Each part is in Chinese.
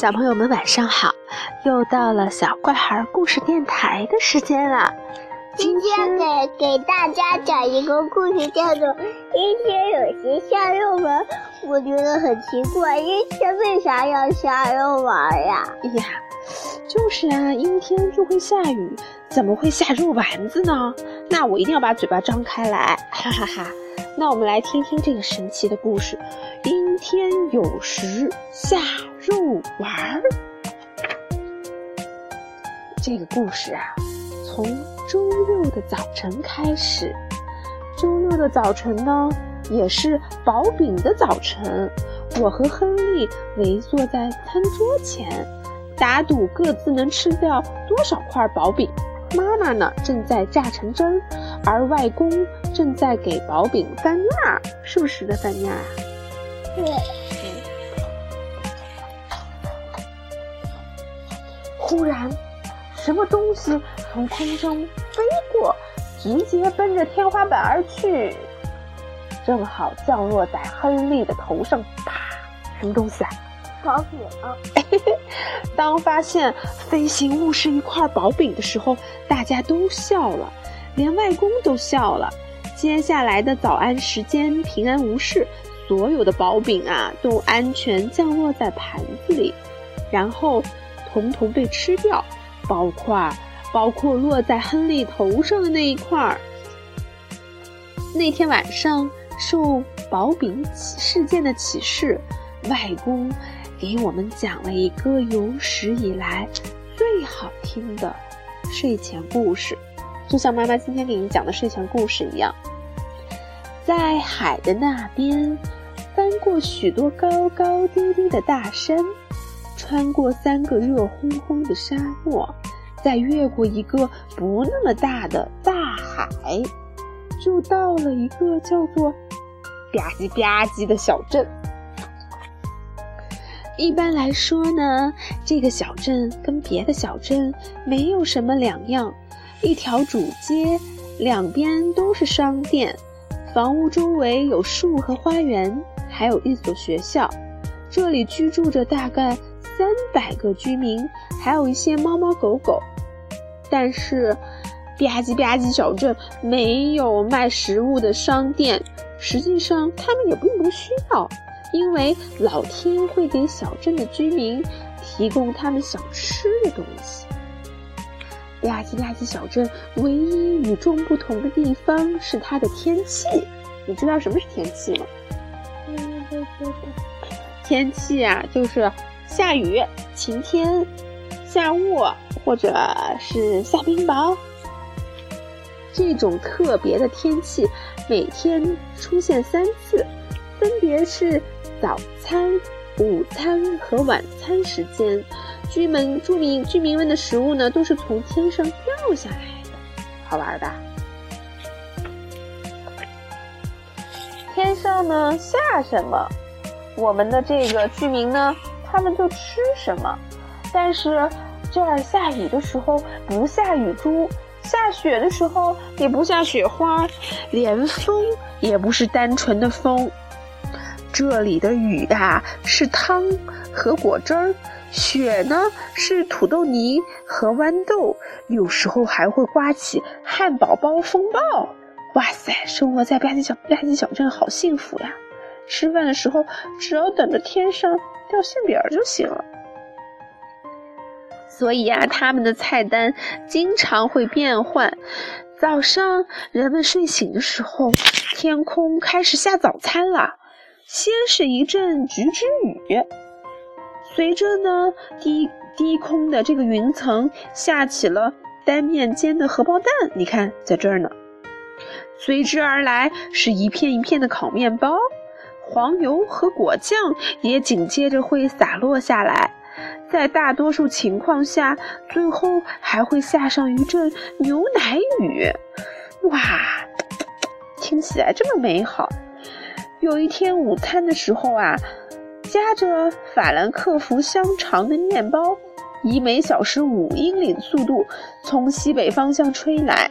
小朋友们晚上好，又到了小怪孩故事电台的时间了。今天给给大家讲一个故事，叫做《阴天有些下肉丸》。我觉得很奇怪，阴天为啥要下肉丸呀？哎呀，就是啊，阴天就会下雨，怎么会下肉丸子呢？那我一定要把嘴巴张开来，哈哈哈！那我们来听听这个神奇的故事：阴天有时下肉丸儿。这个故事啊，从周六的早晨开始。周六的早晨呢，也是薄饼的早晨。我和亨利围坐在餐桌前，打赌各自能吃掉多少块薄饼。妈妈呢，正在榨成汁儿，而外公正在给薄饼翻面儿，是不是在翻面啊？对。忽然，什么东西从空中飞过，直接奔着天花板而去，正好降落在亨利的头上。啪！什么东西啊？薄饼。当发现飞行物是一块薄饼的时候，大家都笑了，连外公都笑了。接下来的早安时间平安无事，所有的薄饼啊都安全降落在盘子里，然后。统统被吃掉，包括包括落在亨利头上的那一块儿。那天晚上，受薄饼事件的启示，外公给我们讲了一个有史以来最好听的睡前故事，就像妈妈今天给你讲的睡前故事一样。在海的那边，翻过许多高高低低的大山。穿过三个热烘烘的沙漠，再越过一个不那么大的大海，就到了一个叫做“吧唧吧唧”的小镇。一般来说呢，这个小镇跟别的小镇没有什么两样，一条主街，两边都是商店，房屋周围有树和花园，还有一所学校。这里居住着大概。三百个居民，还有一些猫猫狗狗，但是吧唧吧唧小镇没有卖食物的商店。实际上，他们也并不需要，因为老天会给小镇的居民提供他们想吃的东西。吧唧吧唧小镇唯一与众不同的地方是它的天气。你知道什么是天气吗？天气啊，就是。下雨、晴天、下雾，或者是下冰雹，这种特别的天气每天出现三次，分别是早餐、午餐和晚餐时间。居民、居民、居民们的食物呢，都是从天上掉下来的，好玩吧？天上呢下什么，我们的这个居民呢？他们就吃什么，但是这儿下雨的时候不下雨珠，下雪的时候也不下雪花，连风也不是单纯的风。这里的雨啊是汤和果汁儿，雪呢是土豆泥和豌豆，有时候还会刮起汉堡包风暴。哇塞，生活在吧唧小吧唧小镇好幸福呀！吃饭的时候只要等着天上。掉馅饼就行了，所以呀，他们的菜单经常会变换。早上人们睡醒的时候，天空开始下早餐了。先是一阵橘汁雨，随着呢低低空的这个云层下起了单面煎的荷包蛋，你看在这儿呢。随之而来是一片一片的烤面包。黄油和果酱也紧接着会洒落下来，在大多数情况下，最后还会下上一阵牛奶雨。哇，听起来这么美好！有一天午餐的时候啊，夹着法兰克福香肠的面包，以每小时五英里的速度从西北方向吹来，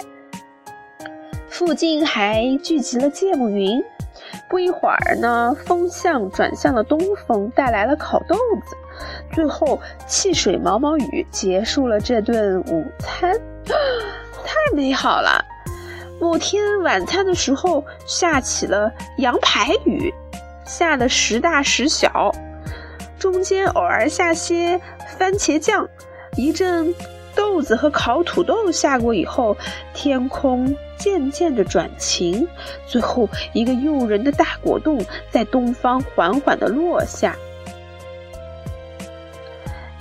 附近还聚集了芥末云。不一会儿呢，风向转向了东风，带来了烤豆子。最后汽水毛毛雨结束了这顿午餐，太美好了。某天晚餐的时候下起了羊排雨，下的时大时小，中间偶尔下些番茄酱，一阵豆子和烤土豆下过以后，天空渐渐的转晴，最后一个诱人的大果冻在东方缓缓的落下。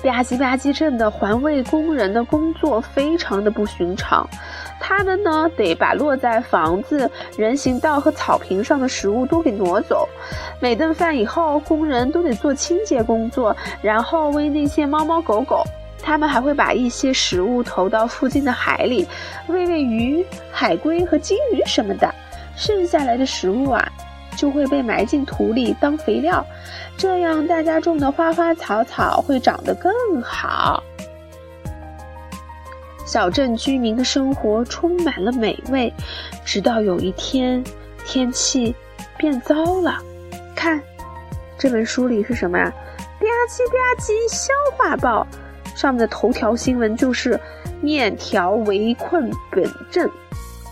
吧唧吧唧镇的环卫工人的工作非常的不寻常，他们呢得把落在房子、人行道和草坪上的食物都给挪走。每顿饭以后，工人都得做清洁工作，然后喂那些猫猫狗狗。他们还会把一些食物投到附近的海里，喂喂鱼、海龟和金鱼什么的。剩下来的食物啊。就会被埋进土里当肥料，这样大家种的花花草草会长得更好。小镇居民的生活充满了美味，直到有一天天气变糟了。看，这本书里是什么呀？吧唧吧唧消化报，上面的头条新闻就是面条围困本镇。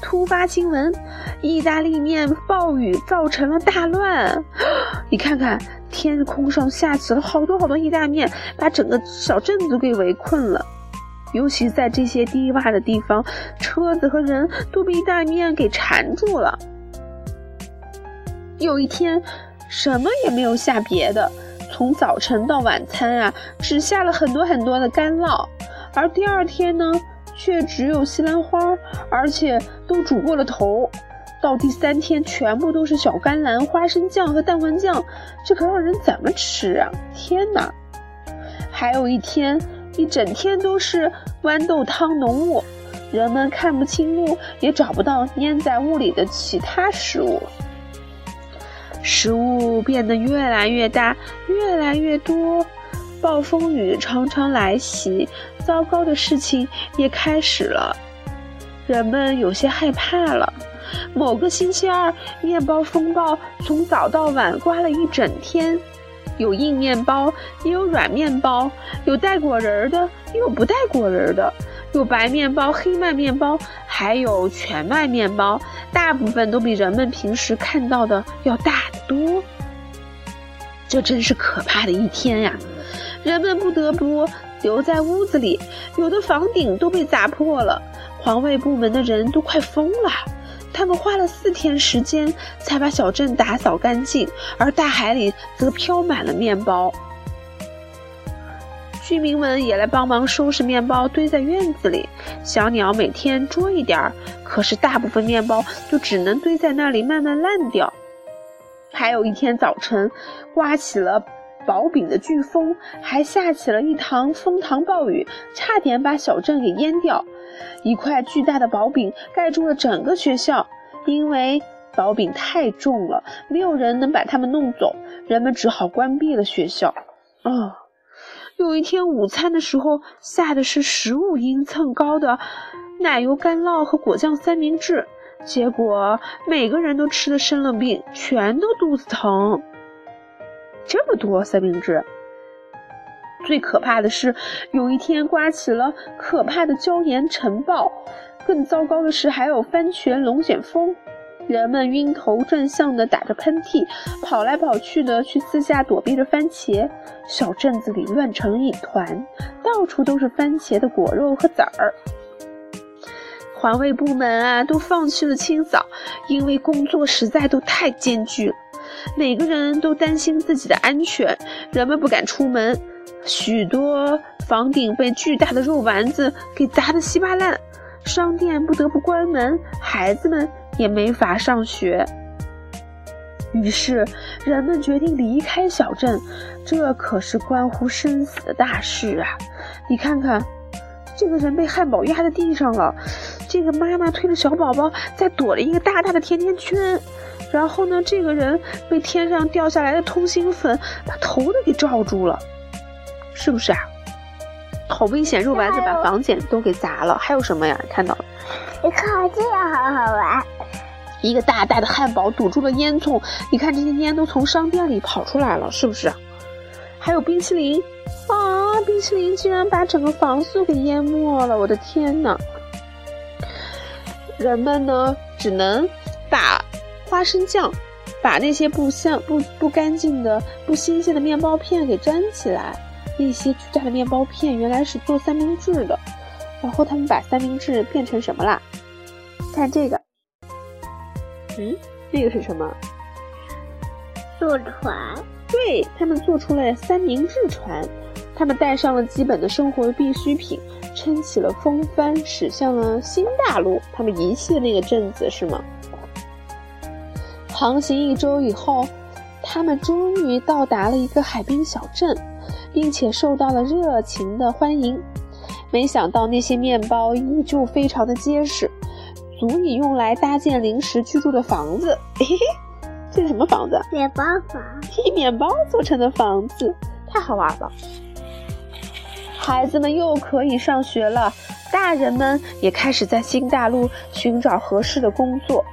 突发新闻：意大利面暴雨造成了大乱。你看看，天空上下起了好多好多意大利面，把整个小镇都给围困了。尤其在这些低洼的地方，车子和人都被意大利面给缠住了。有一天，什么也没有下别的，从早晨到晚餐啊，只下了很多很多的干酪。而第二天呢？却只有西兰花，而且都煮过了头。到第三天，全部都是小甘蓝、花生酱和蛋黄酱，这可让人怎么吃啊？天哪！还有一天，一整天都是豌豆汤浓雾，人们看不清路，也找不到粘在雾里的其他食物。食物变得越来越大，越来越多。暴风雨常常来袭，糟糕的事情也开始了。人们有些害怕了。某个星期二，面包风暴从早到晚刮了一整天，有硬面包，也有软面包，有带果仁的，也有不带果仁的，有白面包、黑麦面包，还有全麦面包。大部分都比人们平时看到的要大得多。这真是可怕的一天呀！人们不得不留在屋子里，有的房顶都被砸破了。环卫部门的人都快疯了，他们花了四天时间才把小镇打扫干净，而大海里则飘满了面包。居民们也来帮忙收拾面包，堆在院子里。小鸟每天捉一点儿，可是大部分面包就只能堆在那里慢慢烂掉。还有一天早晨，刮起了。薄饼的飓风还下起了一堂风糖暴雨，差点把小镇给淹掉。一块巨大的薄饼盖住了整个学校，因为薄饼太重了，没有人能把它们弄走，人们只好关闭了学校。啊，有一天午餐的时候，下的是十五英寸高的奶油干酪和果酱三明治，结果每个人都吃的生了病，全都肚子疼。这么多三明治，最可怕的是，有一天刮起了可怕的椒盐尘暴，更糟糕的是还有番茄龙卷风，人们晕头转向的打着喷嚏，跑来跑去的去四下躲避着番茄，小镇子里乱成一团，到处都是番茄的果肉和籽儿。环卫部门啊，都放弃了清扫，因为工作实在都太艰巨了。每个人都担心自己的安全，人们不敢出门，许多房顶被巨大的肉丸子给砸得稀巴烂，商店不得不关门，孩子们也没法上学。于是，人们决定离开小镇，这可是关乎生死的大事啊！你看看，这个人被汉堡压在地上了，这个妈妈推着小宝宝在躲了一个大大的甜甜圈。然后呢？这个人被天上掉下来的通心粉把头都给罩住了，是不是啊？好危险！肉丸子把房间都给砸了。还有什么呀？看到了？你看这样好好玩。一个大大的汉堡堵住了烟囱，你看这些烟都从商店里跑出来了，是不是？还有冰淇淋，啊！冰淇淋居然把整个房子给淹没了！我的天哪！人们呢，只能把花生酱，把那些不香、不不干净的、不新鲜的面包片给粘起来。那些巨大的面包片原来是做三明治的。然后他们把三明治变成什么啦？看这个，嗯，那个是什么？坐船。对他们做出了三明治船。他们带上了基本的生活必需品，撑起了风帆，驶向了新大陆。他们遗弃了那个镇子，是吗？航行一周以后，他们终于到达了一个海滨小镇，并且受到了热情的欢迎。没想到那些面包依旧非常的结实，足以用来搭建临时居住的房子。嘿嘿，这是什么房子？面包房。以 面包做成的房子，太好玩了。孩子们又可以上学了，大人们也开始在新大陆寻找合适的工作。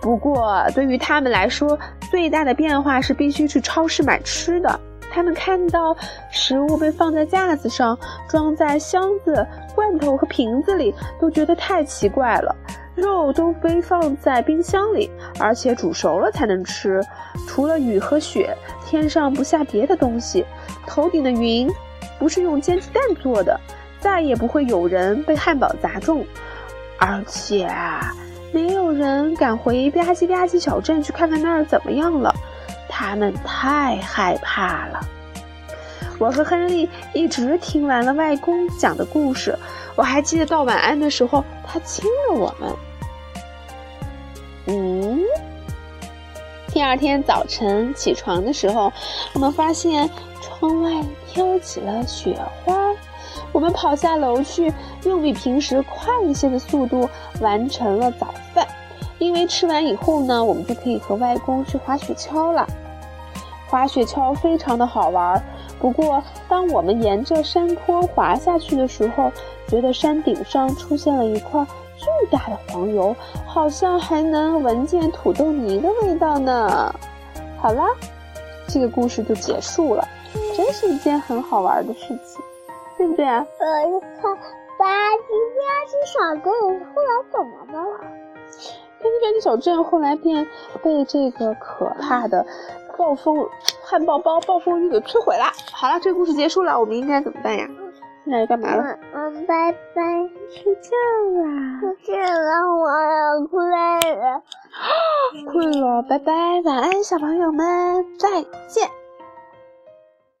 不过，对于他们来说，最大的变化是必须去超市买吃的。他们看到食物被放在架子上，装在箱子、罐头和瓶子里，都觉得太奇怪了。肉都被放在冰箱里，而且煮熟了才能吃。除了雨和雪，天上不下别的东西。头顶的云。不是用煎鸡蛋做的，再也不会有人被汉堡砸中，而且没有人敢回吧唧吧唧小镇去看看那儿怎么样了，他们太害怕了。我和亨利一直听完了外公讲的故事，我还记得到晚安的时候，他亲了我们。嗯，第二天早晨起床的时候，我们发现。窗外飘起了雪花，我们跑下楼去，用比平时快一些的速度完成了早饭。因为吃完以后呢，我们就可以和外公去滑雪橇了。滑雪橇非常的好玩，不过当我们沿着山坡滑下去的时候，觉得山顶上出现了一块巨大的黄油，好像还能闻见土豆泥的味道呢。好了，这个故事就结束了。真是一件很好玩的事情，对不对啊？呃，看吧唧吧唧小镇后来怎么了？吧唧吧唧小镇后来便被这个可怕的暴风汉堡包暴风雨给摧毁了。好了，这个故事结束了，我们应该怎么办呀？现在干嘛了？嗯，拜拜，睡觉啦。睡了，我要困了。困了，拜拜，晚安，小朋友们，再见。